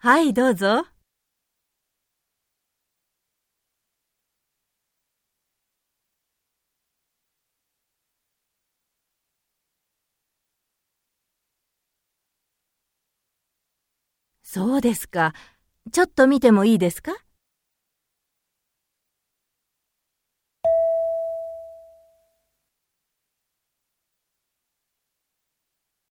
はい、どうぞ。そうですか。ちょっと見てもいいですか？